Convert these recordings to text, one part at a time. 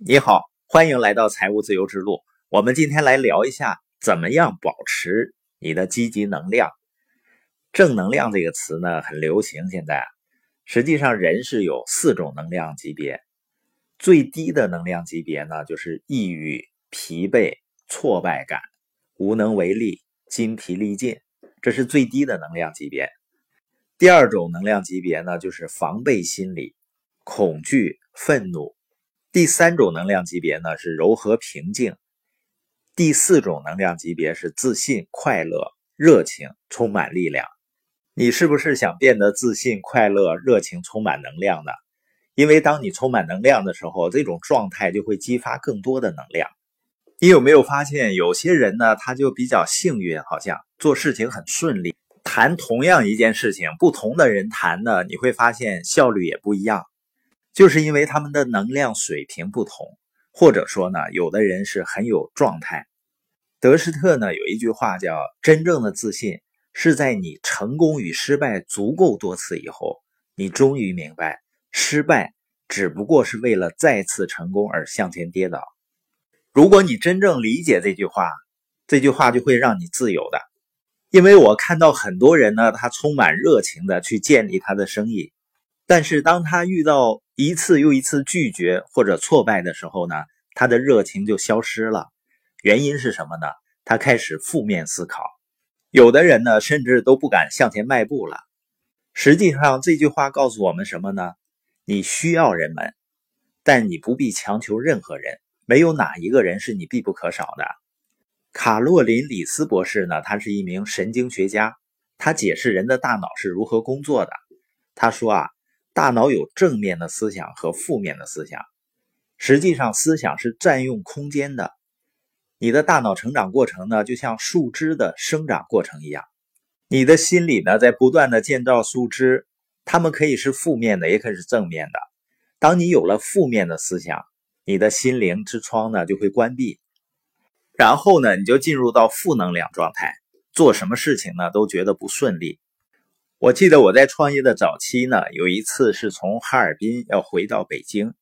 你好，欢迎来到财务自由之路。我们今天来聊一下，怎么样保持你的积极能量。正能量这个词呢，很流行。现在，实际上人是有四种能量级别，最低的能量级别呢，就是抑郁、疲惫、挫败感、无能为力、筋疲力尽，这是最低的能量级别。第二种能量级别呢，就是防备心理。恐惧、愤怒，第三种能量级别呢是柔和平静，第四种能量级别是自信、快乐、热情、充满力量。你是不是想变得自信、快乐、热情、充满能量呢？因为当你充满能量的时候，这种状态就会激发更多的能量。你有没有发现，有些人呢，他就比较幸运，好像做事情很顺利。谈同样一件事情，不同的人谈呢，你会发现效率也不一样。就是因为他们的能量水平不同，或者说呢，有的人是很有状态。德施特呢有一句话叫：“真正的自信是在你成功与失败足够多次以后，你终于明白，失败只不过是为了再次成功而向前跌倒。”如果你真正理解这句话，这句话就会让你自由的。因为我看到很多人呢，他充满热情的去建立他的生意。但是当他遇到一次又一次拒绝或者挫败的时候呢，他的热情就消失了。原因是什么呢？他开始负面思考。有的人呢，甚至都不敢向前迈步了。实际上，这句话告诉我们什么呢？你需要人们，但你不必强求任何人。没有哪一个人是你必不可少的。卡洛琳·李斯博士呢，他是一名神经学家，他解释人的大脑是如何工作的。他说啊。大脑有正面的思想和负面的思想，实际上思想是占用空间的。你的大脑成长过程呢，就像树枝的生长过程一样，你的心理呢在不断的建造树枝，它们可以是负面的，也可以是正面的。当你有了负面的思想，你的心灵之窗呢就会关闭，然后呢你就进入到负能量状态，做什么事情呢都觉得不顺利。我记得我在创业的早期呢，有一次是从哈尔滨要回到北京，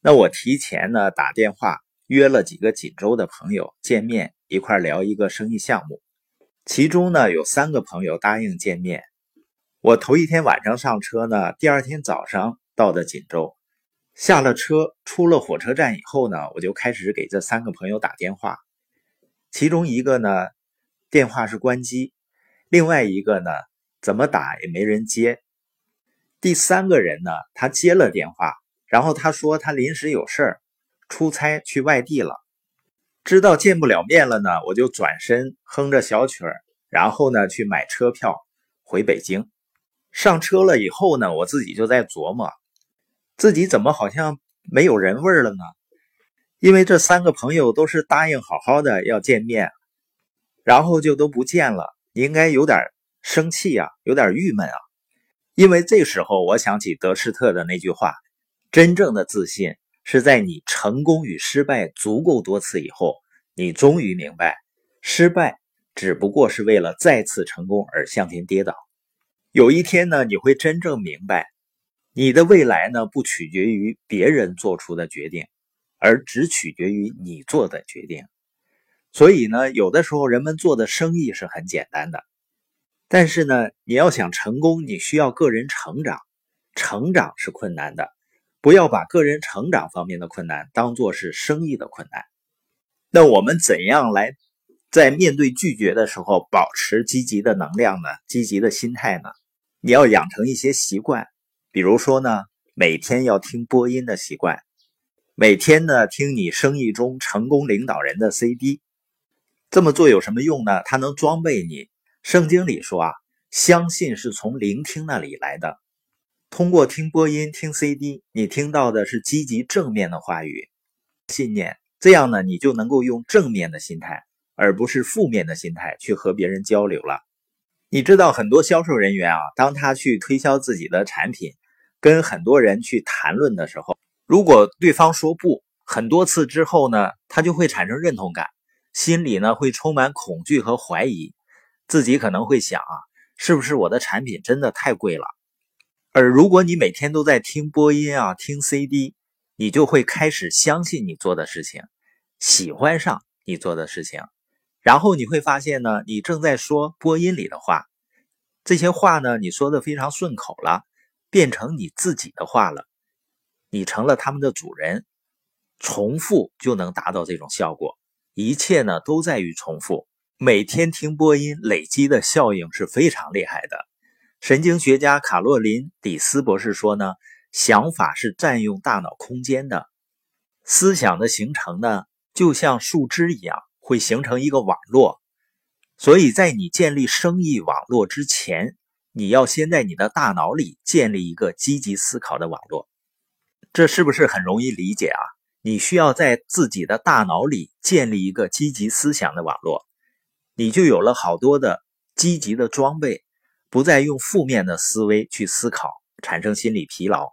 那我提前呢打电话约了几个锦州的朋友见面，一块聊一个生意项目。其中呢有三个朋友答应见面。我头一天晚上上车呢，第二天早上到的锦州，下了车出了火车站以后呢，我就开始给这三个朋友打电话。其中一个呢电话是关机，另外一个呢。怎么打也没人接。第三个人呢，他接了电话，然后他说他临时有事儿，出差去外地了。知道见不了面了呢，我就转身哼着小曲儿，然后呢去买车票回北京。上车了以后呢，我自己就在琢磨，自己怎么好像没有人味儿了呢？因为这三个朋友都是答应好好的要见面，然后就都不见了，应该有点。生气啊，有点郁闷啊，因为这时候我想起德施特的那句话：“真正的自信是在你成功与失败足够多次以后，你终于明白，失败只不过是为了再次成功而向前跌倒。有一天呢，你会真正明白，你的未来呢不取决于别人做出的决定，而只取决于你做的决定。所以呢，有的时候人们做的生意是很简单的。”但是呢，你要想成功，你需要个人成长，成长是困难的，不要把个人成长方面的困难当做是生意的困难。那我们怎样来在面对拒绝的时候保持积极的能量呢？积极的心态呢？你要养成一些习惯，比如说呢，每天要听播音的习惯，每天呢听你生意中成功领导人的 CD。这么做有什么用呢？它能装备你。圣经里说啊，相信是从聆听那里来的。通过听播音、听 CD，你听到的是积极正面的话语、信念。这样呢，你就能够用正面的心态，而不是负面的心态去和别人交流了。你知道，很多销售人员啊，当他去推销自己的产品，跟很多人去谈论的时候，如果对方说不很多次之后呢，他就会产生认同感，心里呢会充满恐惧和怀疑。自己可能会想啊，是不是我的产品真的太贵了？而如果你每天都在听播音啊、听 CD，你就会开始相信你做的事情，喜欢上你做的事情，然后你会发现呢，你正在说播音里的话，这些话呢，你说的非常顺口了，变成你自己的话了，你成了他们的主人，重复就能达到这种效果，一切呢都在于重复。每天听播音累积的效应是非常厉害的。神经学家卡洛琳·底斯博士说呢，想法是占用大脑空间的，思想的形成呢，就像树枝一样，会形成一个网络。所以在你建立生意网络之前，你要先在你的大脑里建立一个积极思考的网络。这是不是很容易理解啊？你需要在自己的大脑里建立一个积极思想的网络。你就有了好多的积极的装备，不再用负面的思维去思考，产生心理疲劳。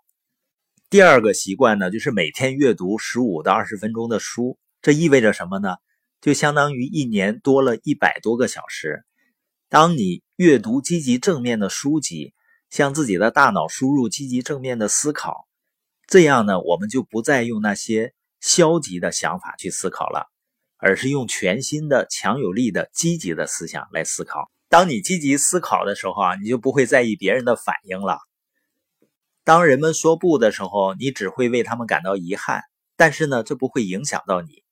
第二个习惯呢，就是每天阅读十五到二十分钟的书。这意味着什么呢？就相当于一年多了一百多个小时。当你阅读积极正面的书籍，向自己的大脑输入积极正面的思考，这样呢，我们就不再用那些消极的想法去思考了。而是用全新的、强有力的、积极的思想来思考。当你积极思考的时候啊，你就不会在意别人的反应了。当人们说不的时候，你只会为他们感到遗憾。但是呢，这不会影响到你，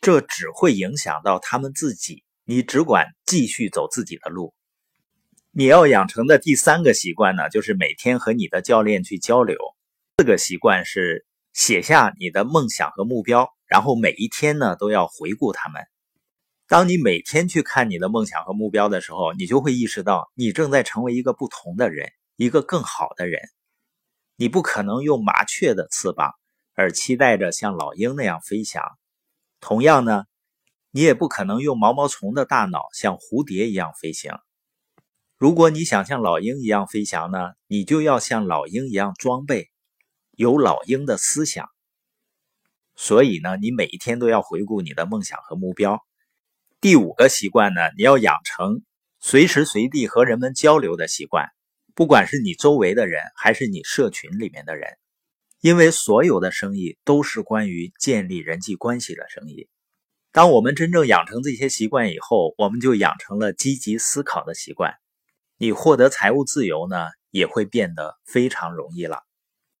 这只会影响到他们自己。你只管继续走自己的路。你要养成的第三个习惯呢，就是每天和你的教练去交流。四个习惯是写下你的梦想和目标。然后每一天呢都要回顾他们。当你每天去看你的梦想和目标的时候，你就会意识到你正在成为一个不同的人，一个更好的人。你不可能用麻雀的翅膀而期待着像老鹰那样飞翔，同样呢，你也不可能用毛毛虫的大脑像蝴蝶一样飞行。如果你想像老鹰一样飞翔呢，你就要像老鹰一样装备，有老鹰的思想。所以呢，你每一天都要回顾你的梦想和目标。第五个习惯呢，你要养成随时随地和人们交流的习惯，不管是你周围的人还是你社群里面的人，因为所有的生意都是关于建立人际关系的生意。当我们真正养成这些习惯以后，我们就养成了积极思考的习惯，你获得财务自由呢，也会变得非常容易了。